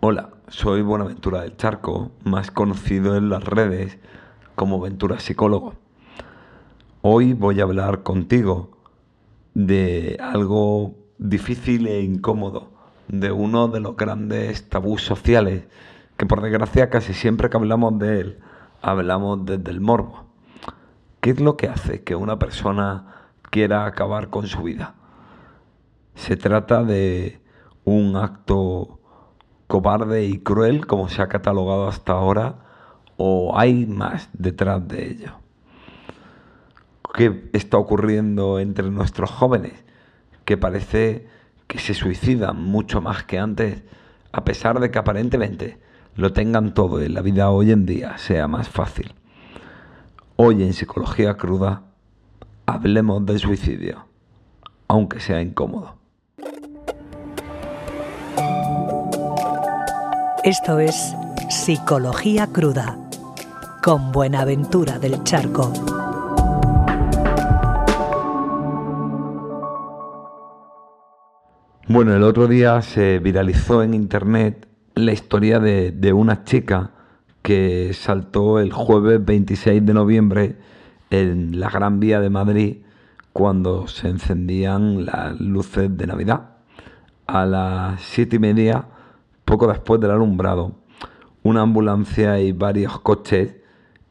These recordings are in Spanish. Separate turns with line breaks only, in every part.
Hola, soy Buenaventura del Charco, más conocido en las redes como Ventura Psicólogo. Hoy voy a hablar contigo de algo difícil e incómodo, de uno de los grandes tabús sociales, que por desgracia casi siempre que hablamos de él, hablamos desde el morbo. ¿Qué es lo que hace que una persona quiera acabar con su vida? Se trata de un acto cobarde y cruel como se ha catalogado hasta ahora o hay más detrás de ello. ¿Qué está ocurriendo entre nuestros jóvenes? Que parece que se suicidan mucho más que antes, a pesar de que aparentemente lo tengan todo y la vida hoy en día sea más fácil. Hoy en Psicología Cruda hablemos del suicidio, aunque sea incómodo.
Esto es Psicología Cruda con Buenaventura del Charco.
Bueno, el otro día se viralizó en internet la historia de, una chica que saltó el jueves 26 de noviembre en la Gran Vía de Madrid cuando se encendían las luces de Navidad. A las siete y media poco después del alumbrado, una ambulancia y varios coches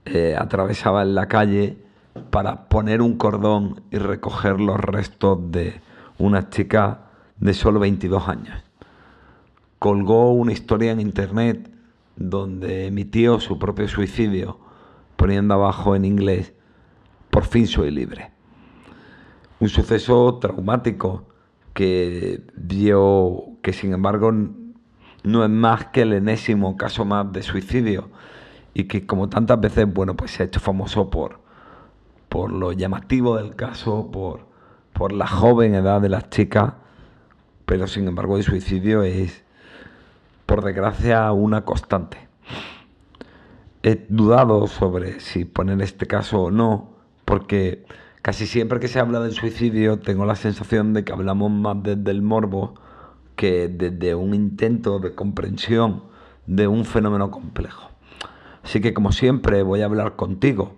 eh, atravesaban la calle para poner un cordón y recoger los restos de una chica de solo 22 años. Colgó una historia en internet donde emitió su propio suicidio, poniendo abajo en inglés, por fin soy libre. Un suceso traumático que dio que sin embargo no es más que el enésimo caso más de suicidio y que como tantas veces, bueno, pues se ha hecho famoso por, por lo llamativo del caso, por, por la joven edad de las chicas, pero sin embargo el suicidio es, por desgracia, una constante. He dudado sobre si poner este caso o no, porque casi siempre que se habla del suicidio tengo la sensación de que hablamos más desde el morbo, que desde un intento de comprensión de un fenómeno complejo. Así que como siempre voy a hablar contigo,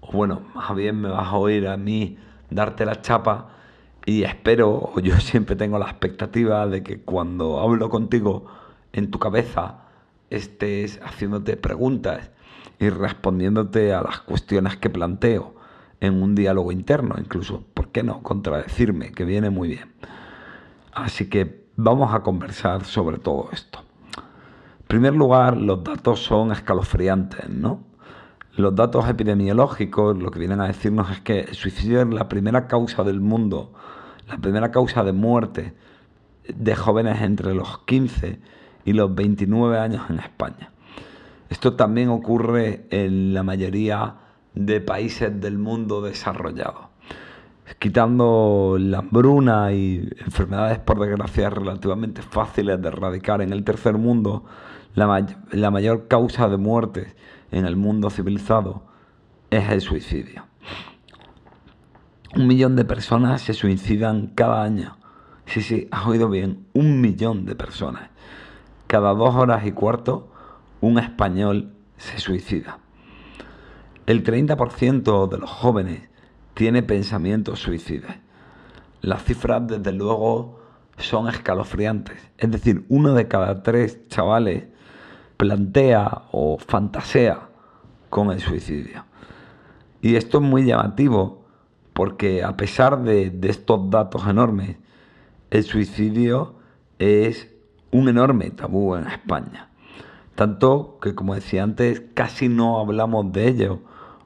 o bueno, más bien me vas a oír a mí darte la chapa y espero, o yo siempre tengo la expectativa de que cuando hablo contigo en tu cabeza estés haciéndote preguntas y respondiéndote a las cuestiones que planteo en un diálogo interno, incluso, ¿por qué no? Contradecirme, que viene muy bien. Así que vamos a conversar sobre todo esto. En primer lugar, los datos son escalofriantes, ¿no? Los datos epidemiológicos lo que vienen a decirnos es que el suicidio es la primera causa del mundo, la primera causa de muerte de jóvenes entre los 15 y los 29 años en España. Esto también ocurre en la mayoría de países del mundo desarrollado quitando la hambruna y enfermedades por desgracia relativamente fáciles de erradicar en el tercer mundo, la, la mayor causa de muertes en el mundo civilizado es el suicidio. Un millón de personas se suicidan cada año. Sí, sí, has oído bien, un millón de personas. Cada dos horas y cuarto, un español se suicida. El 30% de los jóvenes tiene pensamientos suicidas. Las cifras, desde luego, son escalofriantes. Es decir, uno de cada tres chavales plantea o fantasea con el suicidio. Y esto es muy llamativo porque a pesar de, de estos datos enormes, el suicidio es un enorme tabú en España. Tanto que, como decía antes, casi no hablamos de ello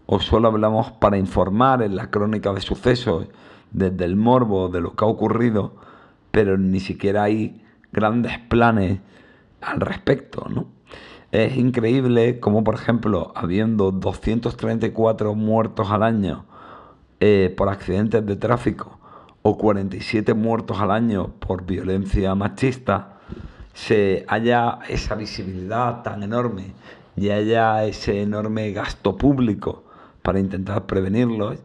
o solo hablamos para informar en la crónica de sucesos desde el morbo de lo que ha ocurrido, pero ni siquiera hay grandes planes al respecto, ¿no? Es increíble como, por ejemplo, habiendo 234 muertos al año eh, por accidentes de tráfico o 47 muertos al año por violencia machista, se haya esa visibilidad tan enorme y haya ese enorme gasto público para intentar prevenirlos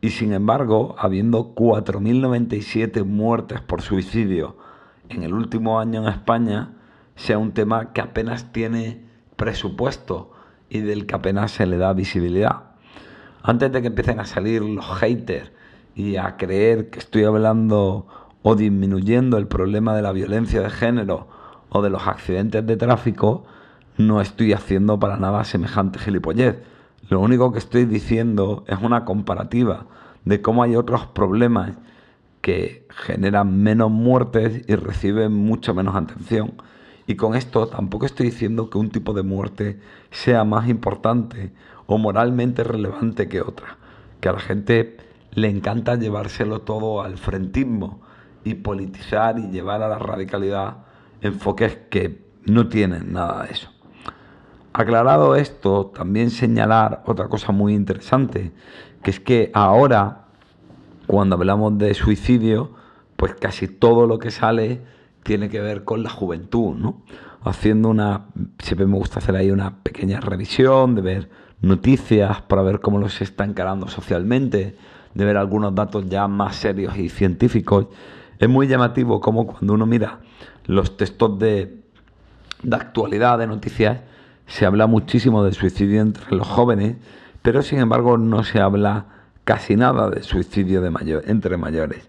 y sin embargo, habiendo 4.097 muertes por suicidio en el último año en España, sea un tema que apenas tiene presupuesto y del que apenas se le da visibilidad. Antes de que empiecen a salir los haters y a creer que estoy hablando o disminuyendo el problema de la violencia de género o de los accidentes de tráfico, no estoy haciendo para nada semejante gilipollez. Lo único que estoy diciendo es una comparativa de cómo hay otros problemas que generan menos muertes y reciben mucho menos atención. Y con esto tampoco estoy diciendo que un tipo de muerte sea más importante o moralmente relevante que otra. Que a la gente le encanta llevárselo todo al frentismo y politizar y llevar a la radicalidad enfoques que no tienen nada de eso. Aclarado esto, también señalar otra cosa muy interesante, que es que ahora, cuando hablamos de suicidio, pues casi todo lo que sale tiene que ver con la juventud, ¿no? Haciendo una, siempre me gusta hacer ahí una pequeña revisión, de ver noticias para ver cómo los está encarando socialmente, de ver algunos datos ya más serios y científicos. Es muy llamativo como cuando uno mira los textos de, de actualidad, de noticias, se habla muchísimo de suicidio entre los jóvenes, pero sin embargo no se habla casi nada de suicidio de mayor, entre mayores.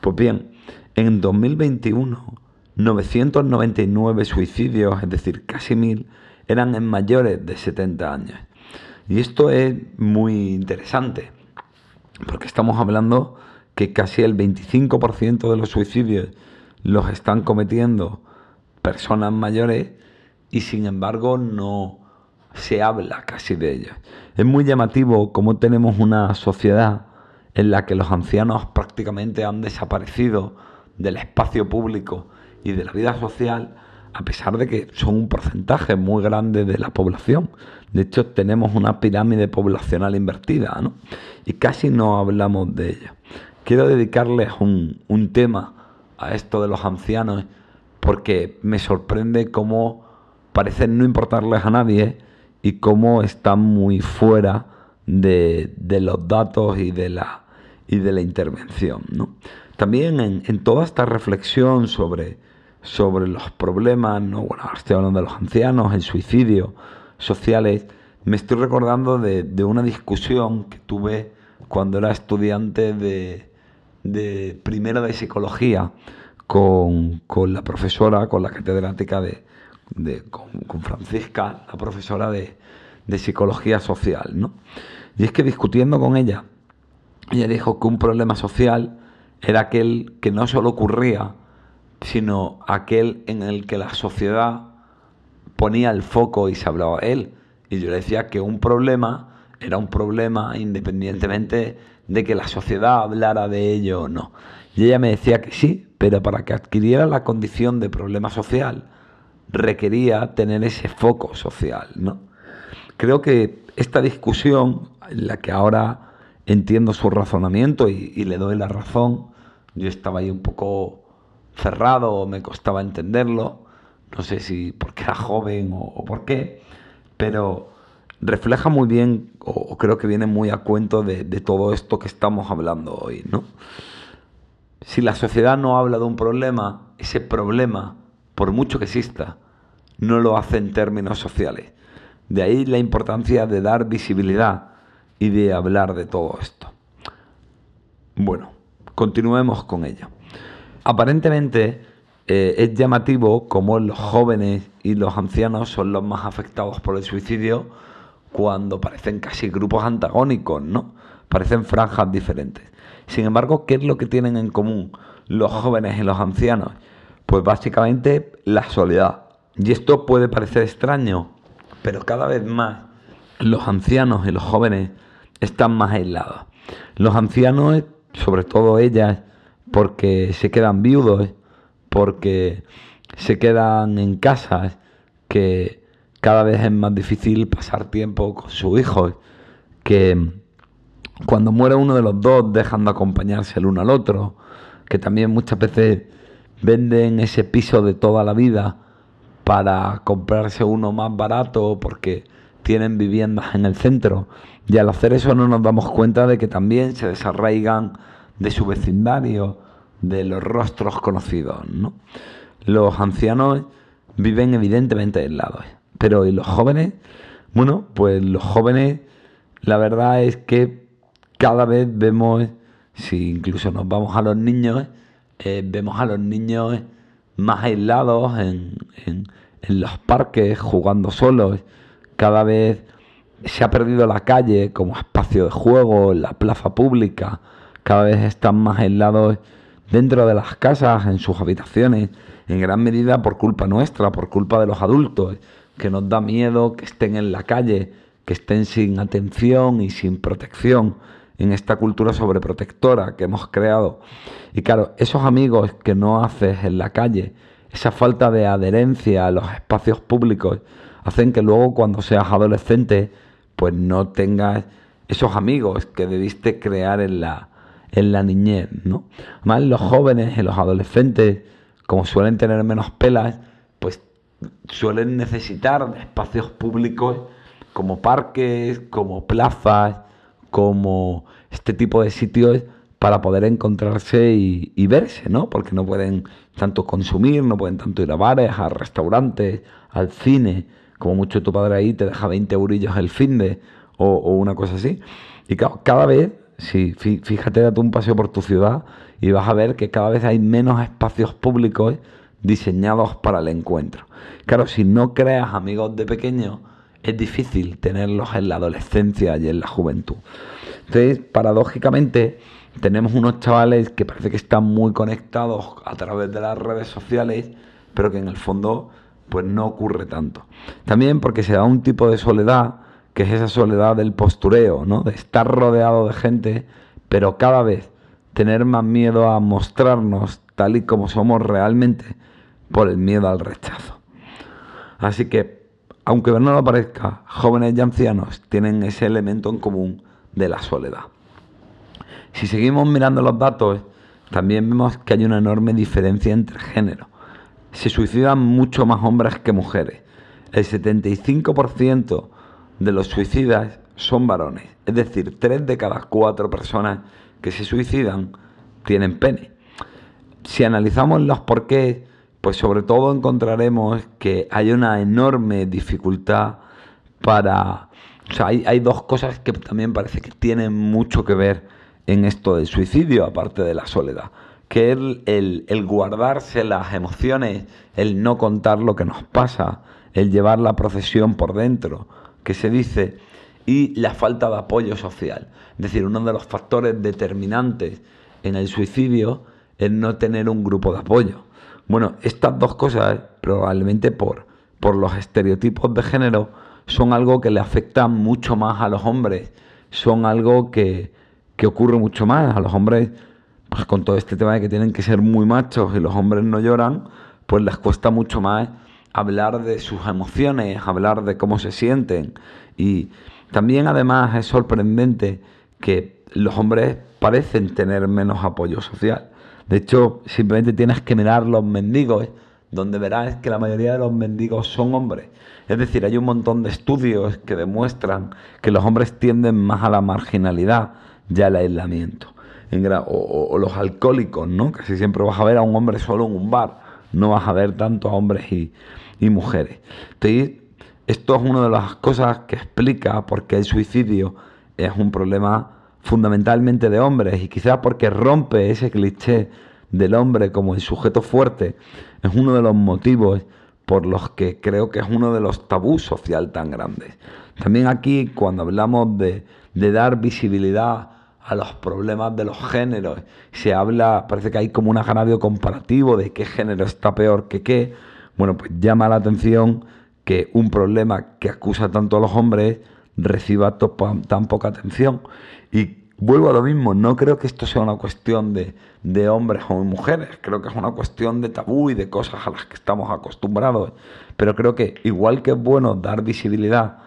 Pues bien, en 2021, 999 suicidios, es decir, casi mil, eran en mayores de 70 años. Y esto es muy interesante, porque estamos hablando que casi el 25% de los suicidios los están cometiendo personas mayores y sin embargo no se habla casi de ellos. Es muy llamativo cómo tenemos una sociedad en la que los ancianos prácticamente han desaparecido del espacio público y de la vida social, a pesar de que son un porcentaje muy grande de la población. De hecho, tenemos una pirámide poblacional invertida, ¿no? Y casi no hablamos de ella. Quiero dedicarles un, un tema a esto de los ancianos porque me sorprende cómo parecen no importarles a nadie y cómo están muy fuera de, los datos y de la, y de la intervención. También en, toda esta reflexión sobre, sobre los problemas, ¿no? bueno, estoy hablando de los ancianos, el suicidio, sociales, me estoy recordando de, una discusión que tuve cuando era estudiante de, de primero de psicología con, con la profesora, con la catedrática de, con, Francisca, la profesora de, psicología social, ¿no? Y es que discutiendo con ella, ella dijo que un problema social era aquel que no solo ocurría, sino aquel en el que la sociedad ponía el foco y se hablaba de él. Y yo le decía que un problema era un problema independientemente de que la sociedad hablara de ello o no. Y ella me decía que sí, pero para que adquiriera la condición de problema social, requería tener ese foco social, ¿no? Creo que esta discusión, en la que ahora entiendo su razonamiento y, le doy la razón, yo estaba ahí un poco cerrado o me costaba entenderlo, no sé si porque era joven o, por qué, pero refleja muy bien, o, creo que viene muy a cuento de, de, todo esto que estamos hablando hoy, ¿no? Si la sociedad no habla de un problema, ese problema por mucho que exista, no lo hace en términos sociales. De ahí la importancia de dar visibilidad y de hablar de todo esto. Bueno, continuemos con ello. Aparentemente eh, es llamativo cómo los jóvenes y los ancianos son los más afectados por el suicidio cuando parecen casi grupos antagónicos, ¿no? Parecen franjas diferentes. Sin embargo, ¿qué es lo que tienen en común los jóvenes y los ancianos? Pues básicamente la soledad. Y esto puede parecer extraño, pero cada vez más los ancianos y los jóvenes están más aislados. Los ancianos, sobre todo ellas, porque se quedan viudos, porque se quedan en casas, que cada vez es más difícil pasar tiempo con sus hijos, que cuando muere uno de los dos dejan de acompañarse el uno al otro, que también muchas veces venden ese piso de toda la vida para comprarse uno más barato porque tienen viviendas en el centro. Y al hacer eso no nos damos cuenta de que también se desarraigan de su vecindario, de los rostros conocidos. Los ancianos viven evidentemente aislados. Pero ¿y los jóvenes? Bueno, pues los jóvenes, la verdad es que cada vez vemos, si incluso nos vamos a los niños, eh, vemos a los niños más aislados en, en, en los parques, jugando solos. Cada vez se ha perdido la calle como espacio de juego, la plaza pública. Cada vez están más aislados dentro de las casas, en sus habitaciones, en gran medida por culpa nuestra, por culpa de los adultos, que nos da miedo que estén en la calle, que estén sin atención y sin protección en esta cultura sobreprotectora que hemos creado. Y claro, esos amigos que no haces en la calle, esa falta de adherencia a los espacios públicos, hacen que luego cuando seas adolescente, pues no tengas esos amigos que debiste crear en la, en la niñez, ¿no? Además, los jóvenes y los adolescentes, como suelen tener menos pelas, pues suelen necesitar espacios públicos como parques, como plazas, como este tipo de sitios para poder encontrarse y, verse, ¿no? Porque no pueden tanto consumir, no pueden tanto ir a bares, a restaurantes, al cine, como mucho tu padre ahí te deja 20 eurillos el fin de, o, una cosa así. Y cada vez Sí, fíjate, date un paseo por tu ciudad y vas a ver que cada vez hay menos espacios públicos diseñados para el encuentro. Claro, si no creas amigos de pequeño, es difícil tenerlos en la adolescencia y en la juventud. Entonces, paradójicamente, tenemos unos chavales que parece que están muy conectados a través de las redes sociales, pero que en el fondo pues no ocurre tanto. También porque se da un tipo de soledad que es esa soledad del postureo, ¿no? De estar rodeado de gente, pero cada vez tener más miedo a mostrarnos tal y como somos realmente por el miedo al rechazo. Así que, aunque no lo parezca, jóvenes y ancianos tienen ese elemento en común de la soledad. Si seguimos mirando los datos, también vemos que hay una enorme diferencia entre géneros. Se suicidan mucho más hombres que mujeres. El 75% de los suicidas son varones. Es decir, tres de cada cuatro personas que se suicidan tienen pene. Si analizamos los porqués, pues sobre todo encontraremos que hay una enorme dificultad para... O sea, hay, dos cosas que también parece que tienen mucho que ver en esto del suicidio, aparte de la soledad, que el, el guardarse las emociones, el no contar lo que nos pasa, el llevar la procesión por dentro, que se dice y la falta de apoyo social. Es decir, uno de los factores determinantes en el suicidio es no tener un grupo de apoyo. Bueno, estas dos cosas, probablemente por, por los estereotipos de género, son algo que le afecta mucho más a los hombres, son algo que, que ocurre mucho más. A los hombres, pues con todo este tema de que tienen que ser muy machos y los hombres no lloran, pues les cuesta mucho más hablar de sus emociones, hablar de cómo se sienten. Y también además es sorprendente que los hombres parecen tener menos apoyo social. De hecho, simplemente tienes que mirar los mendigos, donde verás que la mayoría de los mendigos son hombres. Es decir, hay un montón de estudios que demuestran que los hombres tienden más a la marginalidad y al aislamiento. o, o, los alcohólicos, ¿no? Casi siempre vas a ver a un hombre solo en un bar, no vas a ver tanto a hombres y, y mujeres. Entonces, esto es una de las cosas que explica por qué el suicidio es un problema fundamentalmente de hombres y quizás porque rompe ese cliché del hombre como el sujeto fuerte, es uno de los motivos por los que creo que es uno de los tabús social tan grandes. También aquí, cuando hablamos de, de dar visibilidad a los problemas de los géneros, se habla, parece que hay como un agravio comparativo de qué género está peor que qué, bueno, pues llama la atención que un problema que acusa tanto a los hombres reciba tan poca atención. Y vuelvo a lo mismo, no creo que esto sea una cuestión de, de hombres o mujeres, creo que es una cuestión de tabú y de cosas a las que estamos acostumbrados. Pero creo que igual que es bueno dar visibilidad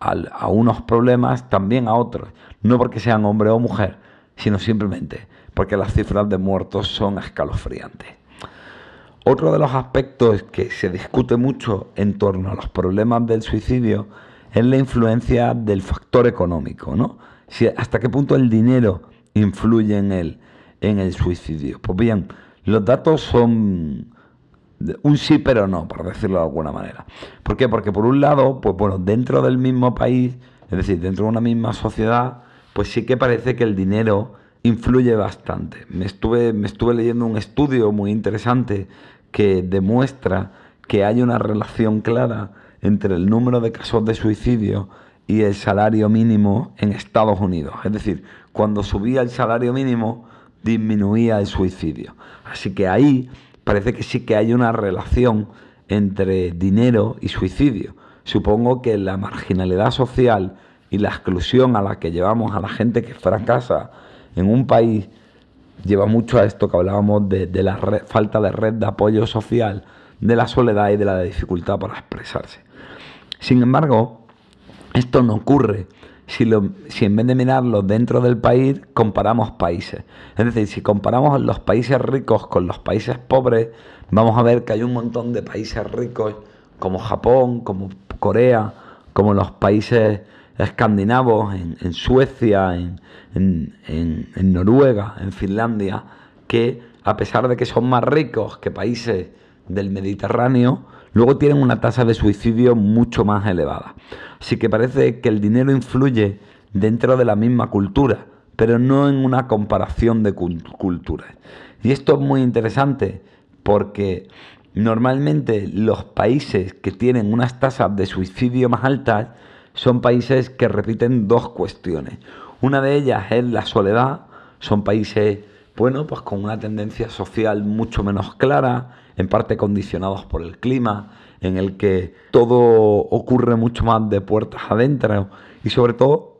a unos problemas, también a otros. No porque sean hombre o mujer, sino simplemente porque las cifras de muertos son escalofriantes. Otro de los aspectos que se discute mucho en torno a los problemas del suicidio es la influencia del factor económico, ¿no? Si, hasta qué punto el dinero influye en el, en el suicidio. Pues bien, los datos son un sí pero no, por decirlo de alguna manera. ¿Por qué? Porque por un lado, pues bueno, dentro del mismo país, es decir, dentro de una misma sociedad, pues sí que parece que el dinero influye bastante. Me estuve, me estuve leyendo un estudio muy interesante que demuestra que hay una relación clara entre el número de casos de suicidio y el salario mínimo en Estados Unidos. Es decir, cuando subía el salario mínimo, disminuía el suicidio. Así que ahí parece que sí que hay una relación entre dinero y suicidio. Supongo que la marginalidad social y la exclusión a la que llevamos a la gente que fracasa en un país lleva mucho a esto que hablábamos de, la falta de red de apoyo social, de la soledad y de la dificultad para expresarse. Sin embargo, esto no ocurre si, si en vez de mirarlo dentro del país, comparamos países. Es decir, si comparamos los países ricos con los países pobres, vamos a ver que hay un montón de países ricos como Japón, como Corea, como los países escandinavos, en, Suecia, en, en, Noruega, en Finlandia, que a pesar de que son más ricos que países del Mediterráneo, luego tienen una tasa de suicidio mucho más elevada. Así que parece que el dinero influye dentro de la misma cultura, pero no en una comparación de culturas. Y esto es muy interesante porque normalmente los países que tienen unas tasas de suicidio más altas son países que repiten dos cuestiones. Una de ellas es la soledad, son países, bueno, pues con una tendencia social mucho menos clara, en parte condicionados por el clima, en el que todo ocurre mucho más de puertas adentro y sobre todo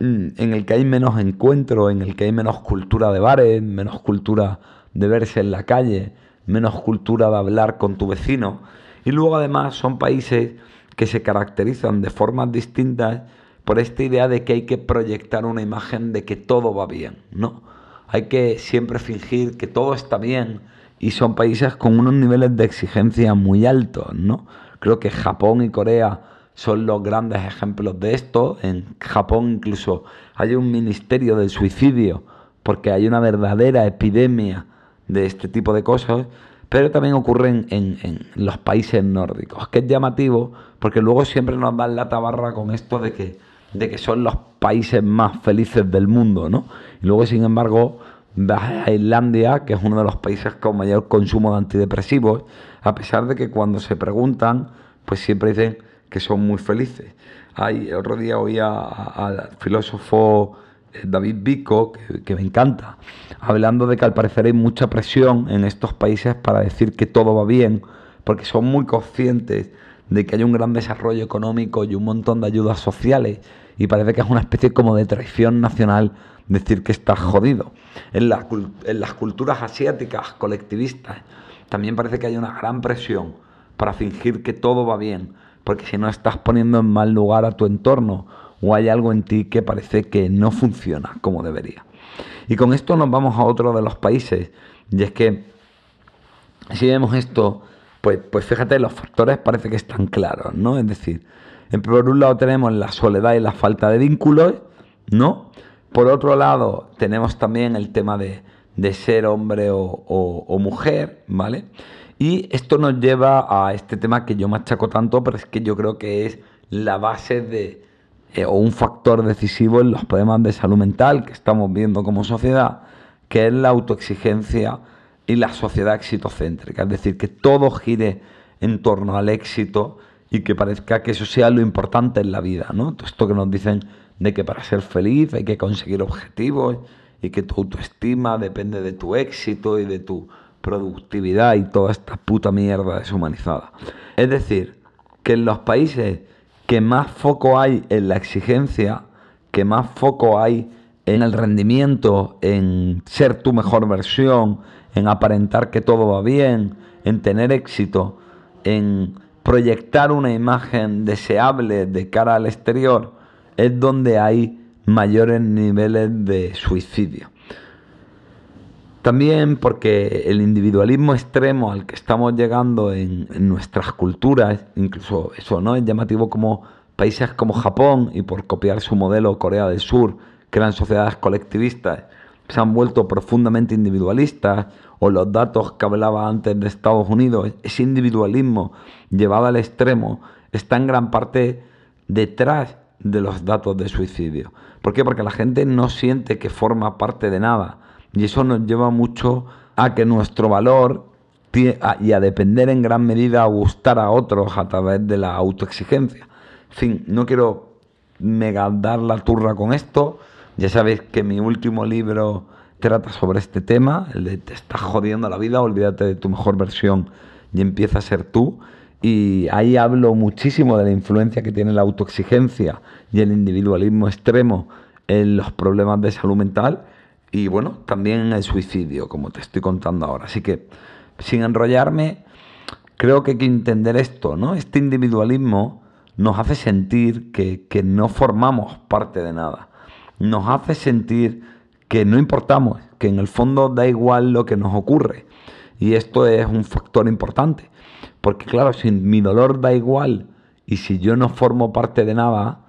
mm, en el que hay menos encuentro, en el que hay menos cultura de bares, menos cultura de verse en la calle, menos cultura de hablar con tu vecino. Y luego además son países que se caracterizan de formas distintas por esta idea de que hay que proyectar una imagen de que todo va bien, ¿no? Hay que siempre fingir que todo está bien y son países con unos niveles de exigencia muy altos, ¿no? Creo que Japón y Corea son los grandes ejemplos de esto. En Japón incluso hay un ministerio del suicidio porque hay una verdadera epidemia de este tipo de cosas pero también ocurren en, los países nórdicos, que es llamativo porque luego siempre nos dan la tabarra con esto de que, de que son los países más felices del mundo, ¿no? Y luego, sin embargo, vas a Islandia, que es uno de los países con mayor consumo de antidepresivos, a pesar de que cuando se preguntan, pues siempre dicen que son muy felices. Hay, otro día oía al filósofo David Vico, que, me encanta, hablando de que al parecer hay mucha presión en estos países para decir que todo va bien, porque son muy conscientes de que hay un gran desarrollo económico y un montón de ayudas sociales, y parece que es una especie como de traición nacional decir que estás jodido. En, las culturas asiáticas colectivistas también parece que hay una gran presión para fingir que todo va bien, porque si no estás poniendo en mal lugar a tu entorno o hay algo en ti que parece que no funciona como debería. Y con esto nos vamos a otro de los países, y es que si vemos esto, pues, pues fíjate, los factores parece que están claros, ¿no? Es decir, por un lado tenemos la soledad y la falta de vínculos, ¿no? Por otro lado, tenemos también el tema de, ser hombre o, o, mujer, ¿vale? Y esto nos lleva a este tema que yo machaco tanto, pero es que yo creo que es la base de, eh, o un factor decisivo en los problemas de salud mental que estamos viendo como sociedad, que es la autoexigencia y la sociedad exitocéntrica. Es decir, que todo gire en torno al éxito y que parezca que eso sea lo importante en la vida. ¿no? Todo esto que nos dicen de que para ser feliz hay que conseguir objetivos y que tu autoestima depende de tu éxito y de tu productividad y toda esta puta mierda deshumanizada. Es decir, que en los países que más foco hay en la exigencia, que más foco hay en el rendimiento, en ser tu mejor versión, en aparentar que todo va bien, en tener éxito, en proyectar una imagen deseable de cara al exterior, es donde hay mayores niveles de suicidio. También porque el individualismo extremo al que estamos llegando en, nuestras culturas, incluso eso no es llamativo como países como Japón y por copiar su modelo Corea del Sur, que eran sociedades colectivistas, se han vuelto profundamente individualistas, o los datos que hablaba antes de Estados Unidos, ese individualismo llevado al extremo, está en gran parte detrás de los datos de suicidio. ¿Por qué? Porque la gente no siente que forma parte de nada. Y eso nos lleva mucho a que nuestro valor y a depender en gran medida a gustar a otros a través de la autoexigencia. En fin, no quiero mega dar la turra con esto. Ya sabéis que mi último libro trata sobre este tema, el de te estás jodiendo la vida, olvídate de tu mejor versión y empieza a ser tú. Y ahí hablo muchísimo de la influencia que tiene la autoexigencia y el individualismo extremo en los problemas de salud mental y bueno, también en el suicidio, como te estoy contando ahora. Así que, sin enrollarme, creo que hay que entender esto, ¿no? Este individualismo nos hace sentir que, que no formamos parte de nada. Nos hace sentir que no importamos, que en el fondo da igual lo que nos ocurre. Y esto es un factor importante. Porque claro, si mi dolor da igual y si yo no formo parte de nada,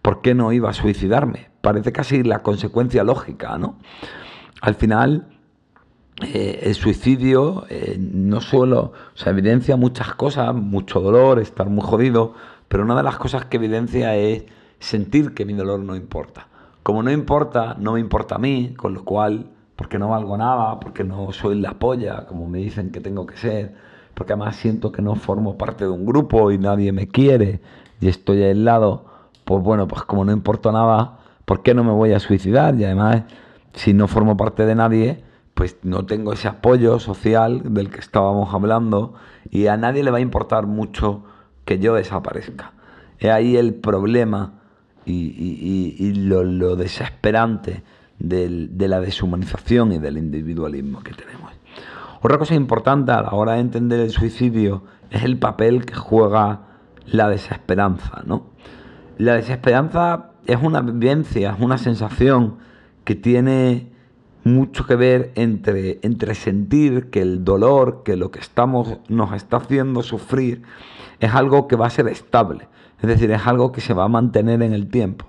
¿por qué no iba a suicidarme? Parece casi la consecuencia lógica, ¿no? Al final, eh, el suicidio eh, no solo, o evidencia muchas cosas, mucho dolor, estar muy jodido, pero una de las cosas que evidencia es sentir que mi dolor no importa. Como no importa, no me importa a mí, con lo cual, porque no valgo nada, porque no soy la polla, como me dicen que tengo que ser, porque además siento que no formo parte de un grupo y nadie me quiere y estoy aislado, pues bueno, pues como no importa nada, ¿por qué no me voy a suicidar? Y además, si no formo parte de nadie, pues no tengo ese apoyo social del que estábamos hablando y a nadie le va a importar mucho que yo desaparezca. Es ahí el problema y, lo, desesperante de la deshumanización y del individualismo que tenemos. Otra cosa importante a la hora de entender el suicidio es el papel que juega la desesperanza, ¿no? La desesperanza es una vivencia, es una sensación que tiene mucho que ver entre, entre sentir que el dolor, que lo que estamos, nos está haciendo sufrir, es algo que va a ser estable, es decir, es algo que se va a mantener en el tiempo.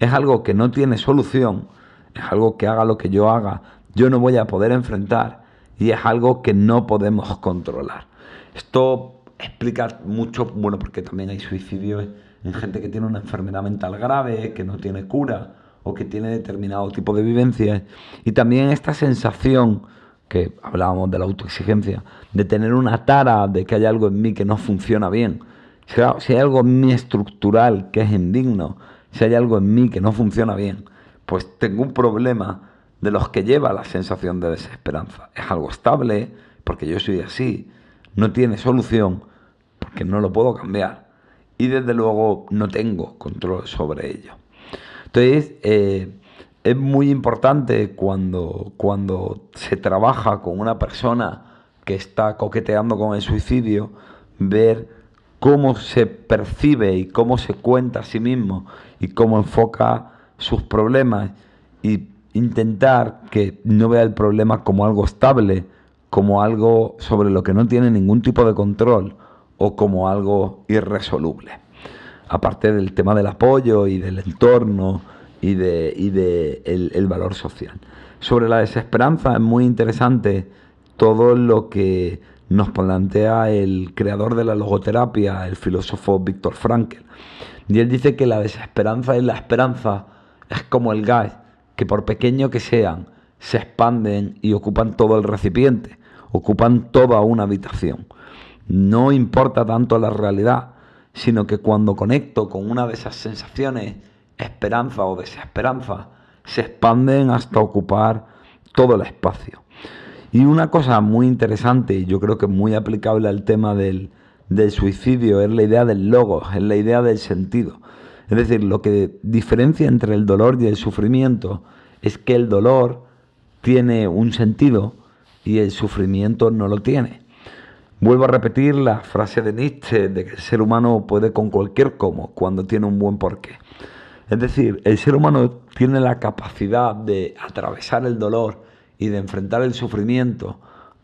Es algo que no tiene solución, es algo que haga lo que yo haga, yo no voy a poder enfrentar y es algo que no podemos controlar. Esto explica mucho, bueno, porque también hay suicidios en gente que tiene una enfermedad mental grave, que no tiene cura o que tiene determinado tipo de vivencias. Y también esta sensación, que hablábamos de la autoexigencia, de tener una tara de que hay algo en mí que no funciona bien si hay algo en mí estructural que es indigno, si hay algo en mí que no funciona bien, pues tengo un problema de los que lleva la sensación de desesperanza. Es algo estable, porque yo soy así, no tiene solución, porque no lo puedo cambiar. Y desde luego no tengo control sobre ello. Entonces, eh, es muy importante cuando, cuando se trabaja con una persona que está coqueteando con el suicidio, ver cómo se percibe y cómo se cuenta a sí mismo y cómo enfoca sus problemas y intentar que no vea el problema como algo estable, como algo sobre lo que no tiene ningún tipo de control o como algo irresoluble. Aparte del tema del apoyo y del entorno y de, el valor social. Sobre la desesperanza es muy interesante todo lo que nos plantea el creador de la logoterapia, el filósofo Víctor Frankl. Y él dice que la desesperanza y la esperanza es como el gas, que por pequeño que sean, se expanden y ocupan todo el recipiente, ocupan toda una habitación. No importa tanto la realidad, sino que cuando conecto con una de esas sensaciones, esperanza o desesperanza, se expanden hasta ocupar todo el espacio. Y una cosa muy interesante y yo creo que muy aplicable al tema del, suicidio es la idea del logo, es la idea del sentido. Es decir, lo que diferencia entre el dolor y el sufrimiento es que el dolor tiene un sentido y el sufrimiento no lo tiene. Vuelvo a repetir la frase de Nietzsche de que el ser humano puede con cualquier cómo cuando tiene un buen porqué. Es decir, el ser humano tiene la capacidad de atravesar el dolor y de enfrentar el sufrimiento,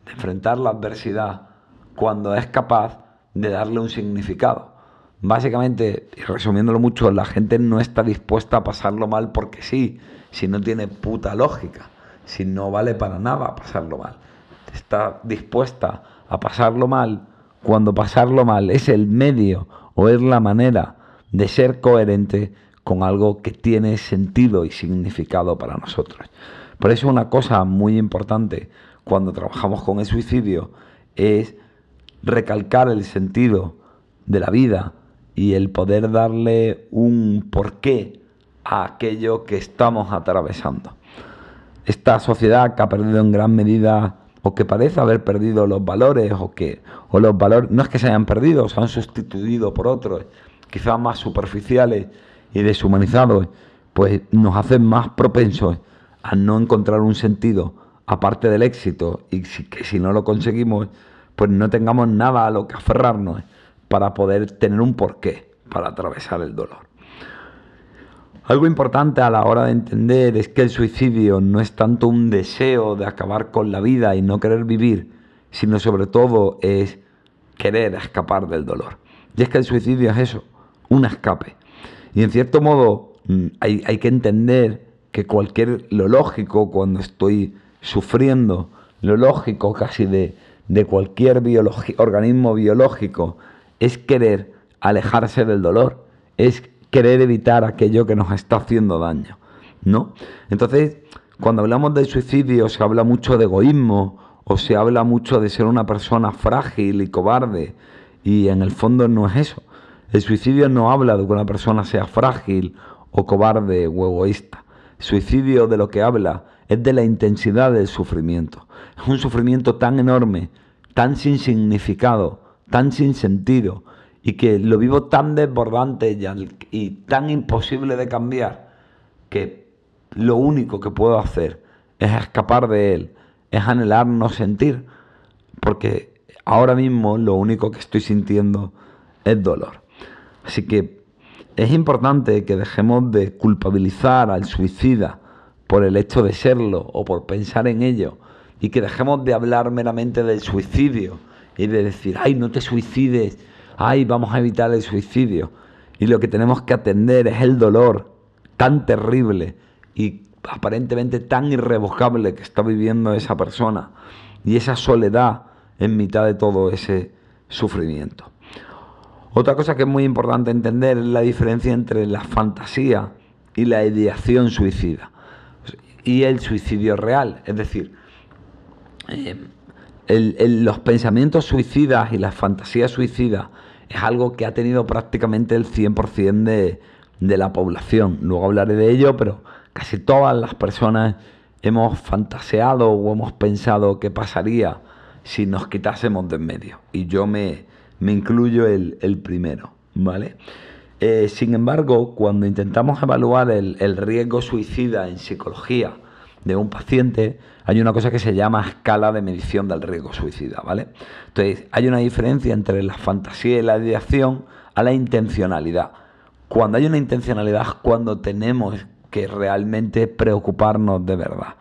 de enfrentar la adversidad, cuando es capaz de darle un significado. Básicamente, y resumiéndolo mucho, la gente no está dispuesta a pasarlo mal porque sí, si no tiene puta lógica, si no vale para nada pasarlo mal. está dispuesta a pasarlo mal, cuando pasarlo mal es el medio o es la manera de ser coherente con algo que tiene sentido y significado para nosotros. Por eso una cosa muy importante cuando trabajamos con el suicidio es recalcar el sentido de la vida y el poder darle un porqué a aquello que estamos atravesando. Esta sociedad que ha perdido en gran medida o que parece haber perdido los valores o que o los valores no es que se hayan perdido, se han sustituido por otros, quizás más superficiales y deshumanizados, pues nos hacen más propensos a no encontrar un sentido aparte del éxito y que si no lo conseguimos, pues no tengamos nada a lo que aferrarnos para poder tener un porqué para atravesar el dolor. Algo importante a la hora de entender es que el suicidio no es tanto un deseo de acabar con la vida y no querer vivir, sino sobre todo es querer escapar del dolor. Y es que el suicidio es eso, un escape. Y en cierto modo mm, hay, hay que entender que cualquier, lo lógico cuando estoy sufriendo, lo lógico casi de, de cualquier organismo biológico es querer alejarse del dolor, es querer evitar aquello que nos está haciendo daño, ¿no? Entonces, cuando hablamos del suicidio se habla mucho de egoísmo o se habla mucho de ser una persona frágil y cobarde y en el fondo no es eso. El suicidio no habla de que una persona sea frágil o cobarde o egoísta. El suicidio de lo que habla es de la intensidad del sufrimiento. Es un sufrimiento tan enorme, tan sin significado, tan sin sentido, y que lo vivo tan desbordante y, tan imposible de cambiar que lo único que puedo hacer es escapar de él, es anhelar no sentir, porque ahora mismo lo único que estoy sintiendo es dolor. Así que es importante que dejemos de culpabilizar al suicida por el hecho de serlo o por pensar en ello y que dejemos de hablar meramente del suicidio y de decir, ay, no te suicides ay, vamos a evitar el suicidio. Y lo que tenemos que atender es el dolor tan terrible y aparentemente tan irrevocable que está viviendo esa persona y esa soledad en mitad de todo ese sufrimiento. Otra cosa que es muy importante entender es la diferencia entre la fantasía y la ideación suicida y el suicidio real. Es decir, eh, los pensamientos suicidas y las fantasías suicidas es algo que ha tenido prácticamente el 100% de, de la población. Luego hablaré de ello, pero casi todas las personas hemos fantaseado o hemos pensado qué pasaría si nos quitásemos de en medio. Y yo me, me incluyo el, primero, ¿vale? Eh, sin embargo, cuando intentamos evaluar el, el riesgo suicida en psicología, de un paciente, hay una cosa que se llama escala de medición del riesgo suicida, ¿vale? Entonces, hay una diferencia entre la fantasía y la ideación a la intencionalidad. Cuando hay una intencionalidad es cuando tenemos que realmente preocuparnos de verdad.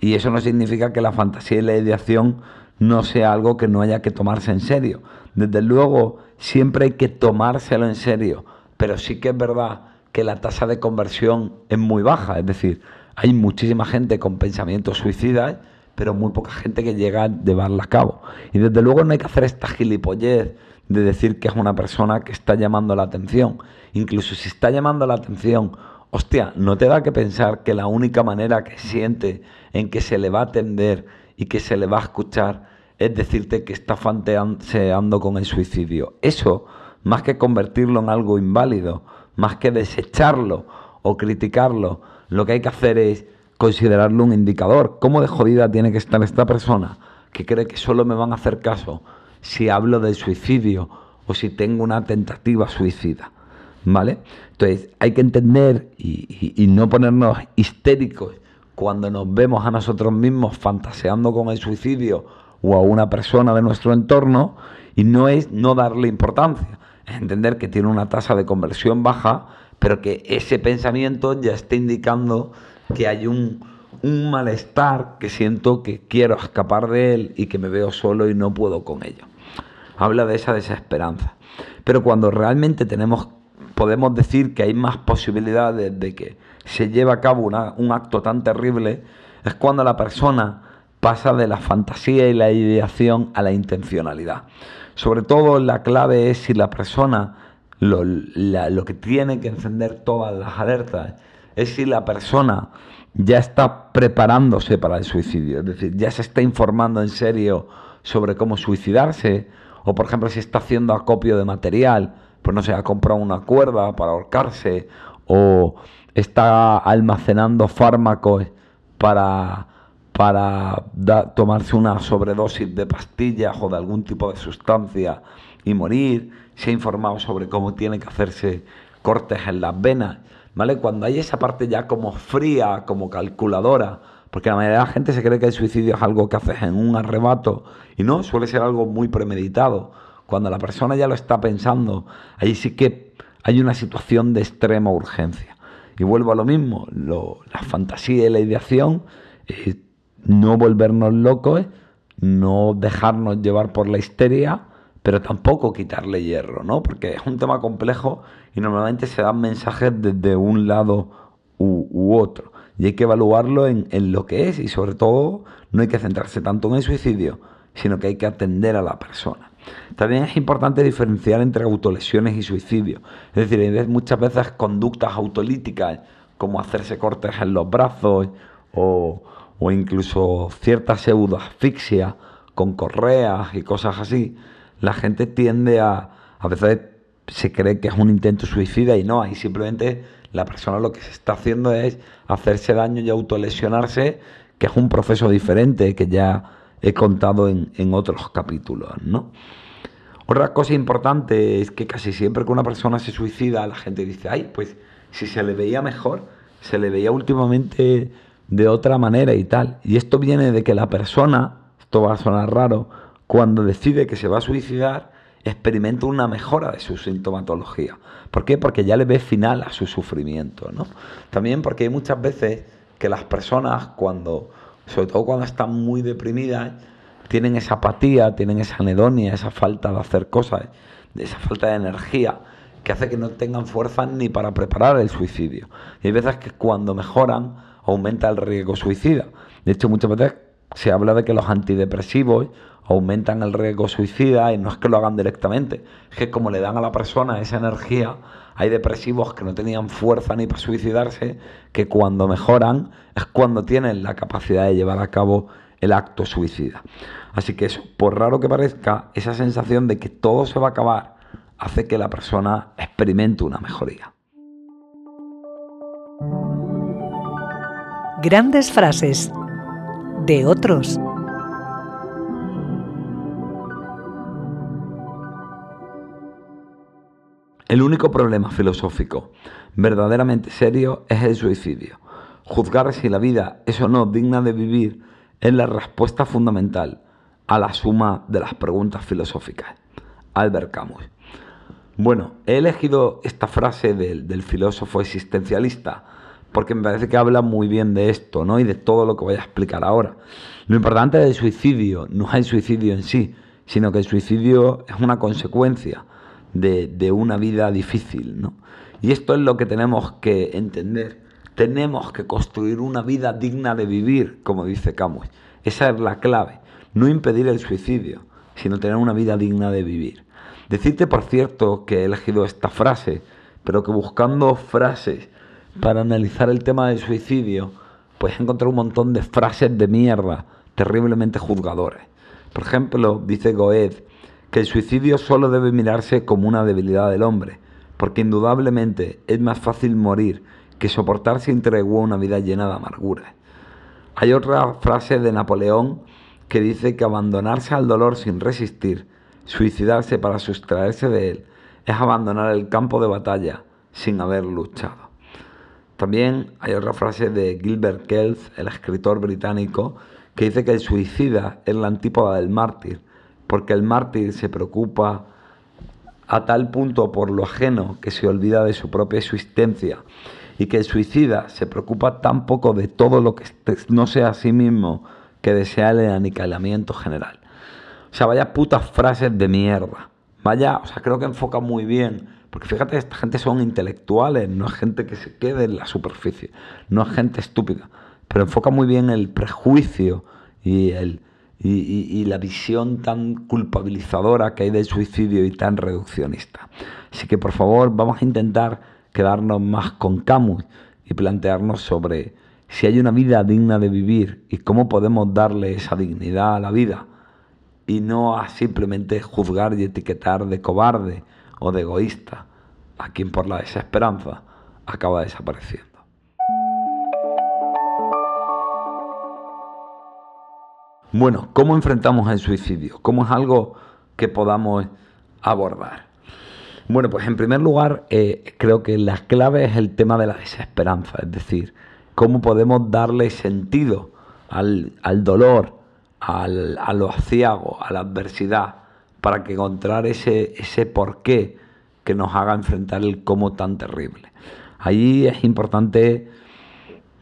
Y eso no significa que la fantasía y la ideación no sea algo que no haya que tomarse en serio. Desde luego, siempre hay que tomárselo en serio, pero sí que es verdad que la tasa de conversión es muy baja, es decir, hay muchísima gente con pensamientos suicidas, pero muy poca gente que llega a llevarla a cabo. Y desde luego no hay que hacer esta gilipollez de decir que es una persona que está llamando la atención. Incluso si está llamando la atención, hostia, no te da que pensar que la única manera que siente en que se le va a atender y que se le va a escuchar es decirte que está fantaseando con el suicidio. Eso, más que convertirlo en algo inválido, más que desecharlo o criticarlo, lo que hay que hacer es considerarlo un indicador. ¿Cómo de jodida tiene que estar esta persona que cree que solo me van a hacer caso si hablo del suicidio o si tengo una tentativa suicida? ¿Vale? Entonces hay que entender y, y no ponernos histéricos cuando nos vemos a nosotros mismos fantaseando con el suicidio o a una persona de nuestro entorno y no es no darle importancia, es entender que tiene una tasa de conversión baja pero que ese pensamiento ya está indicando que hay un, malestar que siento que quiero escapar de él y que me veo solo y no puedo con ello. Habla de esa desesperanza. Pero cuando realmente tenemos, podemos decir que hay más posibilidades de que se lleve a cabo un acto tan terrible, es cuando la persona pasa de la fantasía y la ideación a la intencionalidad. Sobre todo la clave es si la persona lo, lo que tiene que encender todas las alertas es si la persona ya está preparándose para el suicidio, es decir, ya se está informando en serio sobre cómo suicidarse, o por ejemplo si está haciendo acopio de material, pues no sé, ha comprado una cuerda para ahorcarse, o está almacenando fármacos para, para tomarse una sobredosis de pastillas o de algún tipo de sustancia y morir, se ha informado sobre cómo tiene que hacerse cortes en las venas, ¿vale? Cuando hay esa parte ya como fría, como calculadora, porque la mayoría de la gente se cree que el suicidio es algo que haces en un arrebato y no, suele ser algo muy premeditado. Cuando la persona ya lo está pensando, ahí sí que hay una situación de extrema urgencia. Y vuelvo a lo mismo, la fantasía y la ideación, eh, no volvernos locos, no dejarnos llevar por la histeria, pero tampoco quitarle hierro, ¿no? Porque es un tema complejo y normalmente se dan mensajes desde un lado u, otro. Y hay que evaluarlo en, en, lo que es y sobre todo no hay que centrarse tanto en el suicidio, sino que hay que atender a la persona. También es importante diferenciar entre autolesiones y suicidio. Es decir, muchas veces conductas autolíticas como hacerse cortes en los brazos o, o incluso cierta pseudoasfixia con correas y cosas así. La gente tiende a, a veces se cree que es un intento suicida y no, ahí simplemente la persona lo que se está haciendo es hacerse daño y autolesionarse, que es un proceso diferente que ya he contado en, en otros capítulos, ¿no? Otra cosa importante es que casi siempre que una persona se suicida, la gente dice, ay, pues si se le veía mejor, se le veía últimamente de otra manera y tal. Y esto viene de que la persona, esto va a sonar raro, cuando decide que se va a suicidar, experimenta una mejora de su sintomatología. ¿Por qué? Porque ya le ve final a su sufrimiento, ¿no? También porque hay muchas veces que las personas cuando, sobre todo cuando están muy deprimidas, tienen esa apatía, tienen esa anedonia, esa falta de hacer cosas, esa falta de energía, que hace que no tengan fuerza ni para preparar el suicidio. Y hay veces que cuando mejoran aumenta el riesgo suicida. De hecho, muchas veces se habla de que los antidepresivos aumentan el riesgo suicida y no es que lo hagan directamente, es que como le dan a la persona esa energía, hay depresivos que no tenían fuerza ni para suicidarse, que cuando mejoran es cuando tienen la capacidad de llevar a cabo el acto suicida. Así que eso, por raro que parezca, esa sensación de que todo se va a acabar hace que la persona experimente una mejoría.
Grandes frases de otros.
El único problema filosófico verdaderamente serio es el suicidio. Juzgar si la vida es o no digna de vivir es la respuesta fundamental a la suma de las preguntas filosóficas. Albert Camus. Bueno, he elegido esta frase del, filósofo existencialista porque me parece que habla muy bien de esto, ¿no? Y de todo lo que voy a explicar ahora. Lo importante del suicidio no es el suicidio en sí, sino que el suicidio es una consecuencia de, una vida difícil. ¿no? Y esto es lo que tenemos que entender. Tenemos que construir una vida digna de vivir, como dice Camus. Esa es la clave. No impedir el suicidio, sino tener una vida digna de vivir. Decirte, por cierto, que he elegido esta frase, pero que buscando frases para analizar el tema del suicidio, pues he encontrado un montón de frases de mierda terriblemente juzgadores. Por ejemplo, dice Goethe que el suicidio solo debe mirarse como una debilidad del hombre, porque indudablemente es más fácil morir que soportar sin tregua una vida llena de amargura. Hay otra frase de Napoleón que dice que abandonarse al dolor sin resistir, suicidarse para sustraerse de él, es abandonar el campo de batalla sin haber luchado. También hay otra frase de Gilbert Kells, el escritor británico, que dice que el suicida es la antípoda del mártir, porque el mártir se preocupa a tal punto por lo ajeno que se olvida de su propia existencia y que el suicida se preocupa tan poco de todo lo que no sea a sí mismo que desea el aniquilamiento general. O sea, vaya putas frases de mierda. Vaya, o sea, creo que enfoca muy bien. Porque fíjate, esta gente son intelectuales, no es gente que se quede en la superficie, no es gente estúpida. Pero enfoca muy bien el prejuicio y, el, y, la visión tan culpabilizadora que hay del suicidio y tan reduccionista. Así que por favor vamos a intentar quedarnos más con Camus y plantearnos sobre si hay una vida digna de vivir y cómo podemos darle esa dignidad a la vida y no a simplemente juzgar y etiquetar de cobarde o de egoísta a quien por la desesperanza acaba desapareciendo. Bueno, ¿cómo enfrentamos el suicidio? ¿Cómo es algo que podamos abordar? Bueno, pues en primer lugar, eh, creo que la clave es el tema de la desesperanza, es decir, cómo podemos darle sentido al, dolor, al, a lo aciago, a la adversidad, para que encontrar ese, ese porqué que nos haga enfrentar el cómo tan terrible. Allí es importante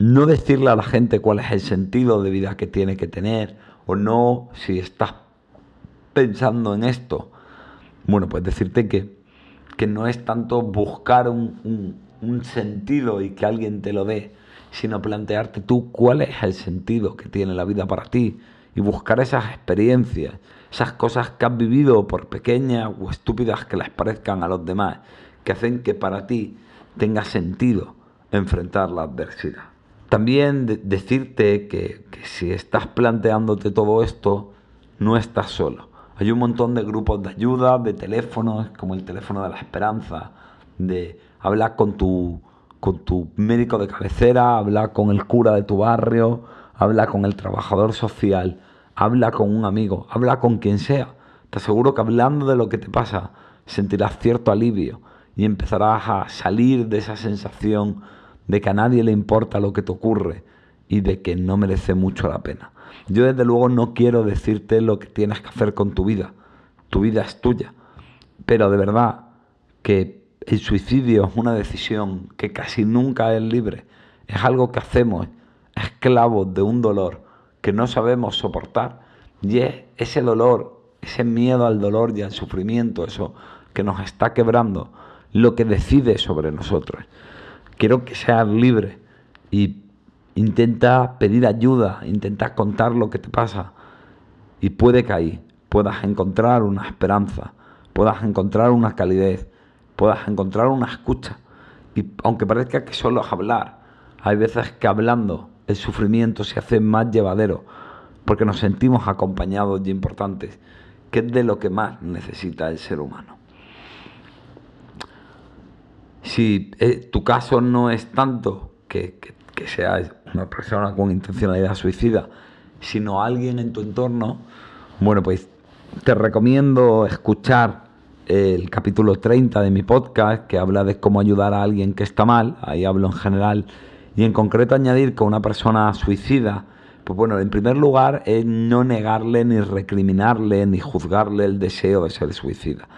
no decirle a la gente cuál es el sentido de vida que tiene que tener o no, si estás pensando en esto, bueno, pues decirte que, que no es tanto buscar un, un sentido y que alguien te lo dé, sino plantearte tú cuál es el sentido que tiene la vida para ti y buscar esas experiencias, esas cosas que has vivido por pequeñas o estúpidas que les parezcan a los demás, que hacen que para ti tenga sentido enfrentar la adversidad. También decirte que, si estás planteándote todo esto, no estás solo. Hay un montón de grupos de ayuda, de teléfonos, como el teléfono de la esperanza, de hablar con tu, con tu médico de cabecera, hablar con el cura de tu barrio, habla con el trabajador social, habla con un amigo, habla con quien sea. Te aseguro que hablando de lo que te pasa, sentirás cierto alivio y empezarás a salir de esa sensación de que a nadie le importa lo que te ocurre y de que no merece mucho la pena. Yo desde luego no quiero decirte lo que tienes que hacer con tu vida. Tu vida es tuya. Pero de verdad que el suicidio es una decisión que casi nunca es libre. Es algo que hacemos esclavos de un dolor que no sabemos soportar. Y es ese dolor, ese miedo al dolor y al sufrimiento, eso que nos está quebrando, lo que decide sobre nosotros quiero que seas libre y intenta pedir ayuda, intenta contar lo que te pasa y puede que ahí puedas encontrar una esperanza, puedas encontrar una calidez, puedas encontrar una escucha. Y aunque parezca que solo es hablar, hay veces que hablando el sufrimiento se hace más llevadero porque nos sentimos acompañados y importantes, que es de lo que más necesita el ser humano si eh, tu caso no es tanto que, que, seas una persona con intencionalidad suicida, sino alguien en tu entorno, bueno, pues te recomiendo escuchar el capítulo 30 de mi podcast que habla de cómo ayudar a alguien que está mal, ahí hablo en general, y en concreto añadir que una persona suicida, pues bueno, en primer lugar es no negarle ni recriminarle ni juzgarle el deseo de ser suicida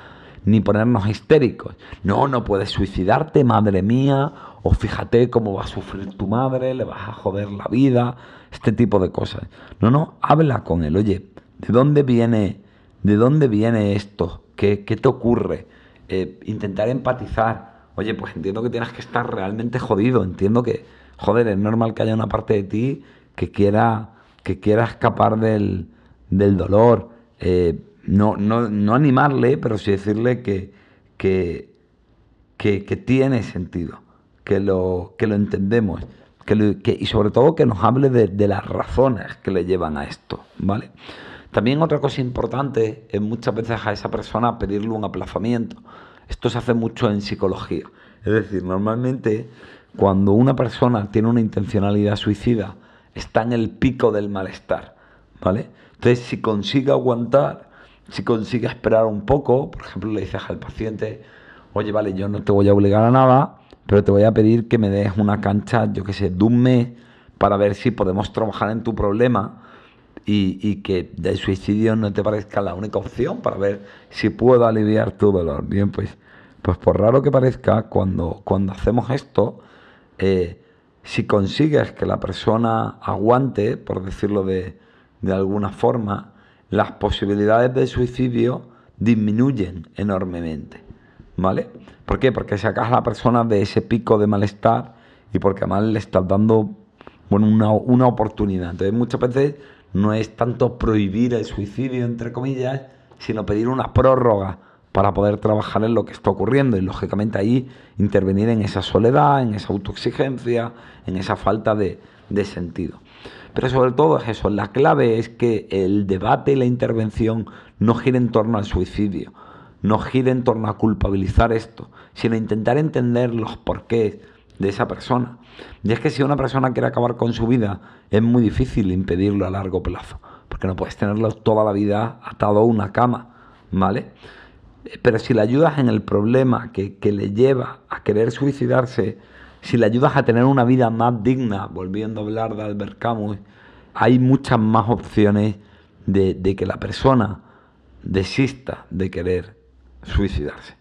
ni ponernos histéricos. No, no puedes suicidarte, madre mía, o fíjate cómo va a sufrir tu madre, le vas a joder la vida, este tipo de cosas. No, no, habla con él, oye, ¿de dónde viene, de dónde viene esto? ¿Qué, qué te ocurre? Eh, intentar empatizar. Oye, pues entiendo que tienes que estar realmente jodido, entiendo que, joder, es normal que haya una parte de ti que quiera, que quiera escapar del, del dolor. Eh, no, no, no animarle, pero sí decirle que, que, que, tiene sentido, que lo, que lo entendemos, que, y sobre todo que nos hable de, las razones que le llevan a esto, ¿vale? También otra cosa importante es muchas veces a esa persona pedirle un aplazamiento. Esto se hace mucho en psicología. Es decir, normalmente cuando una persona tiene una intencionalidad suicida, está en el pico del malestar, ¿vale? Entonces, si consigue aguantar si consigues esperar un poco, por ejemplo, le dices al paciente, oye, vale, yo no te voy a obligar a nada, pero te voy a pedir que me des una cancha, yo qué sé, de un mes para ver si podemos trabajar en tu problema y, que el suicidio no te parezca la única opción para ver si puedo aliviar tu dolor. Bien, pues, pues por raro que parezca, cuando, cuando hacemos esto, eh, si consigues que la persona aguante, por decirlo de, de alguna forma, las posibilidades de suicidio disminuyen enormemente. ¿Vale? ¿Por qué? Porque sacas a la persona de ese pico de malestar y porque además le estás dando bueno, una, una oportunidad. Entonces muchas veces no es tanto prohibir el suicidio, entre comillas, sino pedir una prórroga para poder trabajar en lo que está ocurriendo y lógicamente ahí intervenir en esa soledad, en esa autoexigencia, en esa falta de, de sentido. Pero sobre todo es eso, la clave es que el debate y la intervención no gire en torno al suicidio, no gire en torno a culpabilizar esto, sino intentar entender los porqués de esa persona. Y es que si una persona quiere acabar con su vida, es muy difícil impedirlo a largo plazo, porque no puedes tenerlo toda la vida atado a una cama, ¿vale? Pero si le ayudas en el problema que, le lleva a querer suicidarse, si le ayudas a tener una vida más digna, volviendo a hablar de Albert Camus, hay muchas más opciones de, de que la persona desista de querer suicidarse.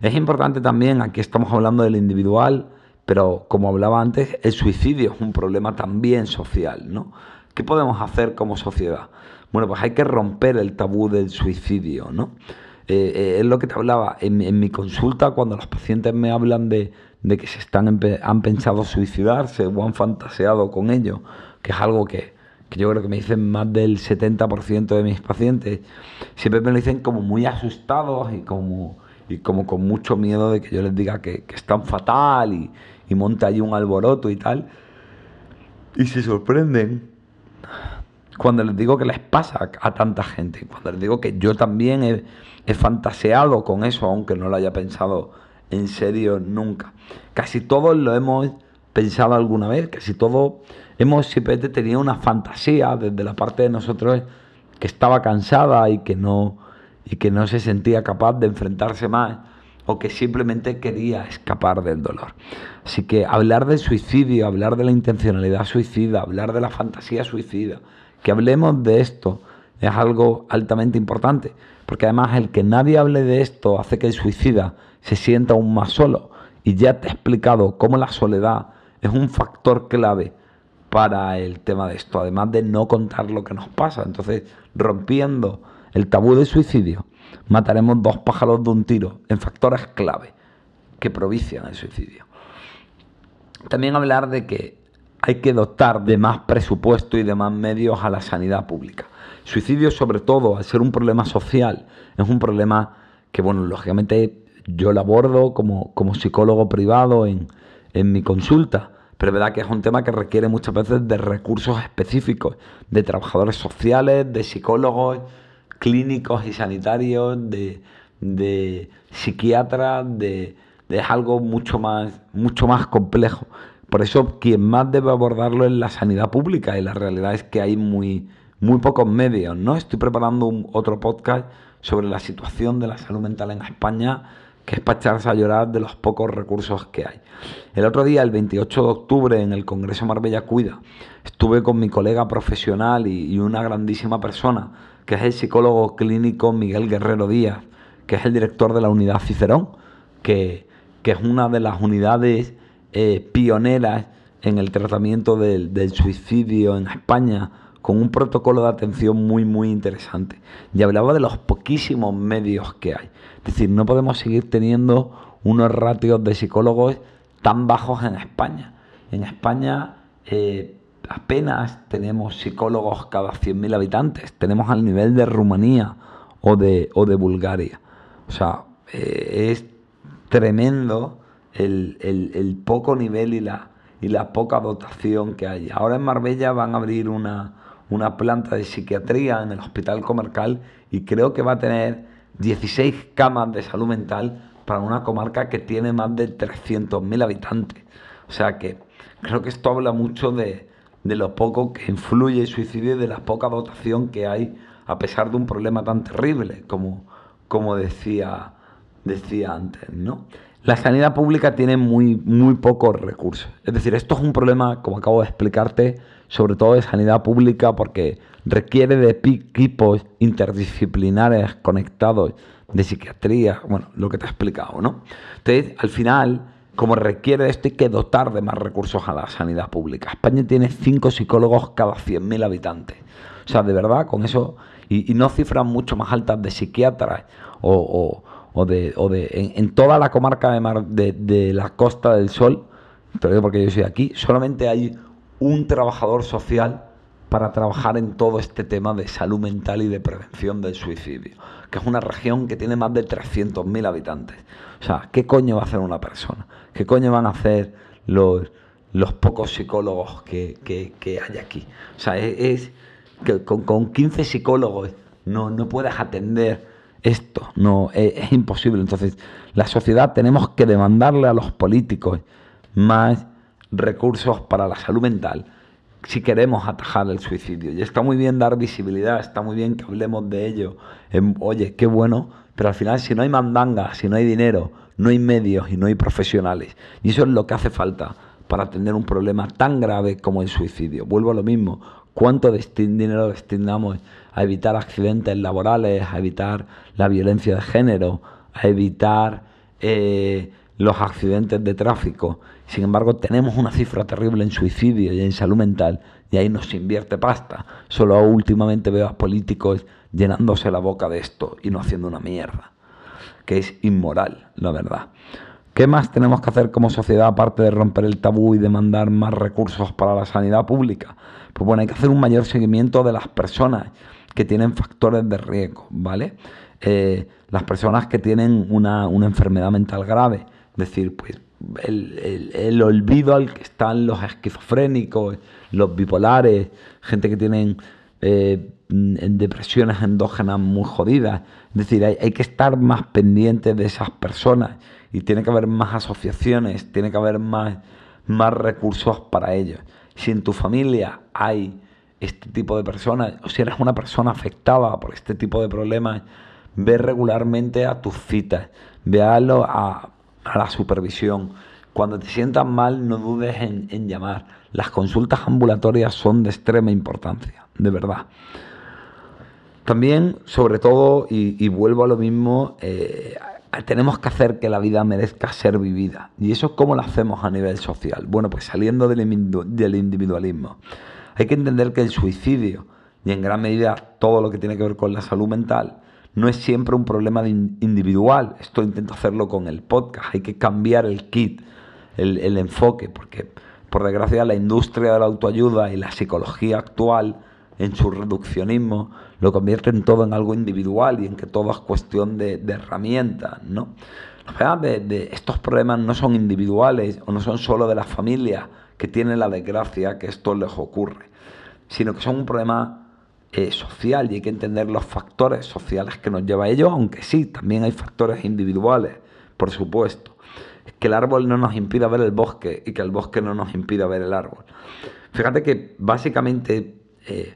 Es importante también, aquí estamos hablando del individual, pero como hablaba antes, el suicidio es un problema también social, ¿no? ¿Qué podemos hacer como sociedad? Bueno, pues hay que romper el tabú del suicidio, ¿no? Eh, eh, es lo que te hablaba en, mi consulta cuando los pacientes me hablan de, que se están han pensado suicidarse o han fantaseado con ello, que es algo que, yo creo que me dicen más del 70% de mis pacientes, siempre me lo dicen como muy asustados y como, y como con mucho miedo de que yo les diga que, que están fatal y, y monta allí un alboroto y tal. Y se sorprenden cuando les digo que les pasa a tanta gente, cuando les digo que yo también he, fantaseado con eso, aunque no lo haya pensado en serio nunca. Casi todos lo hemos pensado alguna vez, casi todos hemos simplemente tenido una fantasía desde la parte de nosotros que estaba cansada y que no, y que no se sentía capaz de enfrentarse más o que simplemente quería escapar del dolor. Así que hablar del suicidio, hablar de la intencionalidad suicida, hablar de la fantasía suicida, que hablemos de esto es algo altamente importante, porque además el que nadie hable de esto hace que el suicida se sienta aún más solo. Y ya te he explicado cómo la soledad es un factor clave para el tema de esto, además de no contar lo que nos pasa. Entonces, rompiendo el tabú del suicidio, mataremos dos pájaros de un tiro en factores clave que provician el suicidio. También hablar de que hay que dotar de más presupuesto y de más medios a la sanidad pública. Suicidio, sobre todo, al ser un problema social, es un problema que, bueno, lógicamente yo lo abordo como, como psicólogo privado en, en mi consulta, pero es verdad que es un tema que requiere muchas veces de recursos específicos, de trabajadores sociales, de psicólogos, clínicos y sanitarios, de, de psiquiatras, de, es algo mucho más, mucho más complejo. Por eso quien más debe abordarlo es la sanidad pública y la realidad es que hay muy, muy pocos medios. ¿no? Estoy preparando un, otro podcast sobre la situación de la salud mental en España, que es para echarse a llorar de los pocos recursos que hay. El otro día, el 28 de octubre, en el Congreso Marbella Cuida, estuve con mi colega profesional y una grandísima persona que es el psicólogo clínico Miguel Guerrero Díaz, que es el director de la unidad Cicerón, que, es una de las unidades eh, pioneras en el tratamiento del, del, suicidio en España, con un protocolo de atención muy, muy interesante. Y hablaba de los poquísimos medios que hay. Es decir, no podemos seguir teniendo unos ratios de psicólogos tan bajos en España. En España eh, apenas tenemos psicólogos cada 100.000 habitantes. Tenemos al nivel de Rumanía o de, o de Bulgaria. O sea, eh, es tremendo el, poco nivel y la, y la poca dotación que hay. Ahora en Marbella van a abrir una, una planta de psiquiatría en el Hospital Comarcal y creo que va a tener 16 camas de salud mental para una comarca que tiene más de 300.000 habitantes. O sea que creo que esto habla mucho de, de lo poco que influye el suicidio y de la poca dotación que hay a pesar de un problema tan terrible como, como decía, decía antes, ¿no? La sanidad pública tiene muy, muy pocos recursos. Es decir, esto es un problema, como acabo de explicarte, sobre todo de sanidad pública porque requiere de equipos interdisciplinares conectados de psiquiatría, bueno, lo que te he explicado, ¿no? Entonces, al final, como requiere esto, hay que dotar de más recursos a la sanidad pública. España tiene 5 psicólogos cada 100.000 habitantes. O sea, de verdad, con eso, y, no cifras mucho más altas de psiquiatras o, de, o de en, toda la comarca de, de, la Costa del Sol, te lo digo porque yo soy aquí, solamente hay un trabajador social para trabajar en todo este tema de salud mental y de prevención del suicidio, que es una región que tiene más de 300.000 habitantes. O sea, ¿qué coño va a hacer una persona? ¿Qué coño van a hacer los, los pocos psicólogos que, hay aquí? O sea, es, que con, 15 psicólogos no, no puedes atender esto, no, es, es imposible. Entonces, la sociedad tenemos que demandarle a los políticos más recursos para la salud mental si queremos atajar el suicidio. Y está muy bien dar visibilidad, está muy bien que hablemos de ello. oye, qué bueno, pero al final si no hay mandanga, si no hay dinero, no hay medios y no hay profesionales. Y eso es lo que hace falta para tener un problema tan grave como el suicidio. Vuelvo a lo mismo. ¿Cuánto dinero destinamos a evitar accidentes laborales, a evitar la violencia de género, a evitar eh, los accidentes de tráfico? Sin embargo, tenemos una cifra terrible en suicidio y en salud mental y ahí no se invierte pasta. Solo últimamente veo a políticos llenándose la boca de esto y no haciendo una mierda, que es inmoral, la verdad. ¿Qué más tenemos que hacer como sociedad aparte de romper el tabú y demandar más recursos para la sanidad pública? Pues bueno, hay que hacer un mayor seguimiento de las personas que tienen factores de riesgo, ¿vale? Eh, las personas que tienen una, enfermedad mental grave, decir, pues el, olvido al que están los esquizofrénicos, los bipolares, gente que tienen eh, depresiones endógenas muy jodidas. Es decir, hay, que estar más pendientes de esas personas y tiene que haber más asociaciones, tiene que haber más, más recursos para ellos. Si en tu familia hay este tipo de personas, o si eres una persona afectada por este tipo de problemas, ve regularmente a tus citas, a a la supervisión. Cuando te sientas mal, no dudes en, llamar. Las consultas ambulatorias son de extrema importancia, de verdad. También, sobre todo, y, vuelvo a lo mismo, eh, tenemos que hacer que la vida merezca ser vivida. ¿Y eso cómo lo hacemos a nivel social? Bueno, pues saliendo del individualismo. Hay que entender que el suicidio, y en gran medida todo lo que tiene que ver con la salud mental, no es siempre un problema individual. Esto intento hacerlo con el podcast. Hay que cambiar el kit, el, enfoque, porque por desgracia la industria de la autoayuda y la psicología actual en su reduccionismo lo convierten todo en algo individual y en que todo es cuestión de, herramientas, ¿no? Estos problemas no son individuales o no son solo de las familias que tienen la desgracia que esto les ocurre, sino que son un problema eh, social y hay que entender los factores sociales que nos lleva a ello, aunque sí, también hay factores individuales, por supuesto. que el árbol no nos impida ver el bosque y que el bosque no nos impida ver el árbol. Fíjate que básicamente eh,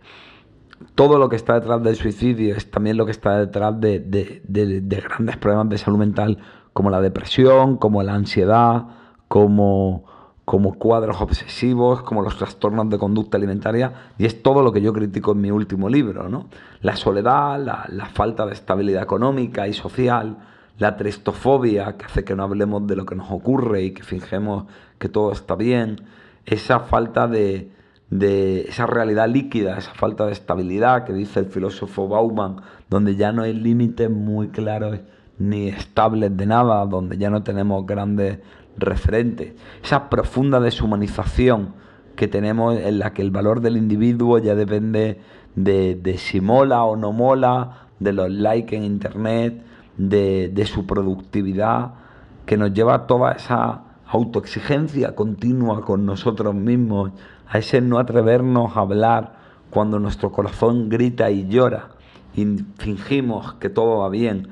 todo lo que está detrás del suicidio es también lo que está detrás de, de grandes problemas de salud mental como la depresión, como la ansiedad, como como cuadros obsesivos, como los trastornos de conducta alimentaria, y es todo lo que yo critico en mi último libro, ¿no? La soledad, la, falta de estabilidad económica y social, la tristofobia, que hace que no hablemos de lo que nos ocurre y que fingemos que todo está bien, esa falta de, de esa realidad líquida, esa falta de estabilidad que dice el filósofo Bauman, donde ya no hay límites muy claros ni estables de nada, donde ya no tenemos grandes referente, esa profunda deshumanización que tenemos en la que el valor del individuo ya depende de, si mola o no mola, de los likes en internet, de, su productividad, que nos lleva a toda esa autoexigencia continua con nosotros mismos, a ese no atrevernos a hablar cuando nuestro corazón grita y llora y fingimos que todo va bien.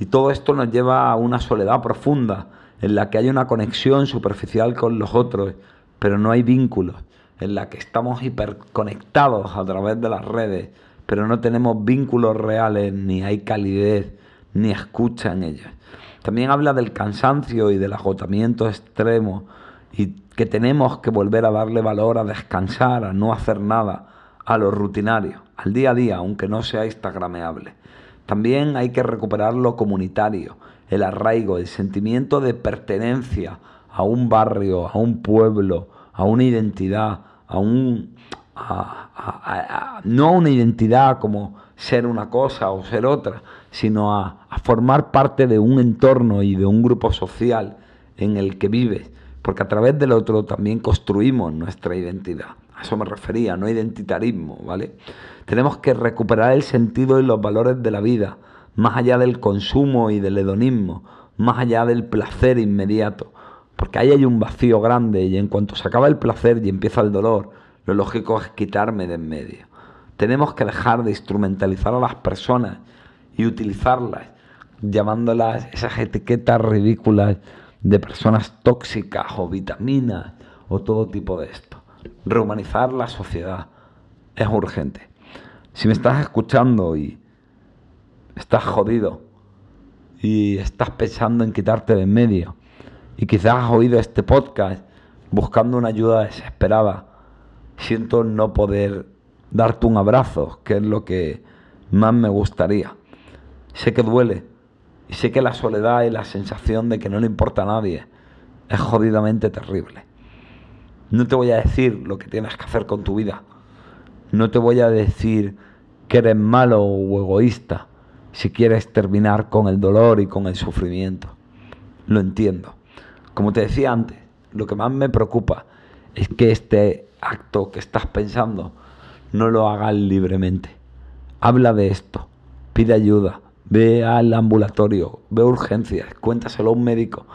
Y todo esto nos lleva a una soledad profunda, en la que hay una conexión superficial con los otros, pero no hay vínculos, en la que estamos hiperconectados a través de las redes, pero no tenemos vínculos reales, ni hay calidez, ni escucha en ellos. También habla del cansancio y del agotamiento extremo y que tenemos que volver a darle valor a descansar, a no hacer nada, a lo rutinario, al día a día, aunque no sea instagrameable. También hay que recuperar lo comunitario, el arraigo, el sentimiento de pertenencia a un barrio, a un pueblo, a una identidad, a un... no a una identidad como ser una cosa o ser otra, sino a, formar parte de un entorno y de un grupo social en el que vives, porque a través del otro también construimos nuestra identidad. A eso me refería, no identitarismo, ¿vale? Tenemos que recuperar el sentido y los valores de la vida, más allá del consumo y del hedonismo, más allá del placer inmediato, porque ahí hay un vacío grande y en cuanto se acaba el placer y empieza el dolor, lo lógico es quitarme de en medio. Tenemos que dejar de instrumentalizar a las personas y utilizarlas, llamándolas esas etiquetas ridículas de personas tóxicas o vitaminas o todo tipo de esto. Rehumanizar la sociedad es urgente. Si me estás escuchando y estás jodido y estás pensando en quitarte de en medio y quizás has oído este podcast buscando una ayuda desesperada, siento no poder darte un abrazo, que es lo que más me gustaría. Sé que duele y sé que la soledad y la sensación de que no le importa a nadie es jodidamente terrible. No te voy a decir lo que tienes que hacer con tu vida. No te voy a decir que eres malo o egoísta si quieres terminar con el dolor y con el sufrimiento. Lo entiendo. Como te decía antes, lo que más me preocupa es que este acto que estás pensando no lo hagas libremente. Habla de esto, pide ayuda, ve al ambulatorio, ve urgencias, cuéntaselo a un médico,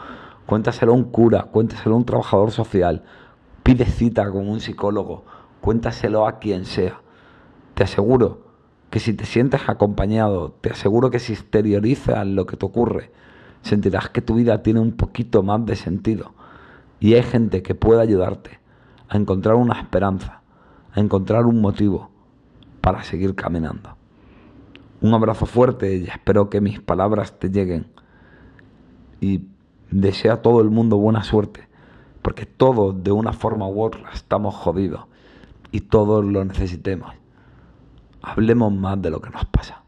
cuéntaselo a un cura, cuéntaselo a un trabajador social, pide cita con un psicólogo, cuéntaselo a quien sea. Te aseguro que si te sientes acompañado, te aseguro que si exteriorizas lo que te ocurre, sentirás que tu vida tiene un poquito más de sentido. Y hay gente que puede ayudarte a encontrar una esperanza a encontrar un motivo para seguir caminando. Un abrazo fuerte y espero que mis palabras te lleguen. Y deseo a todo el mundo buena suerte, porque todos de una forma u otra estamos jodidos y todos lo necesitemos. Hablemos más de lo que nos pasa.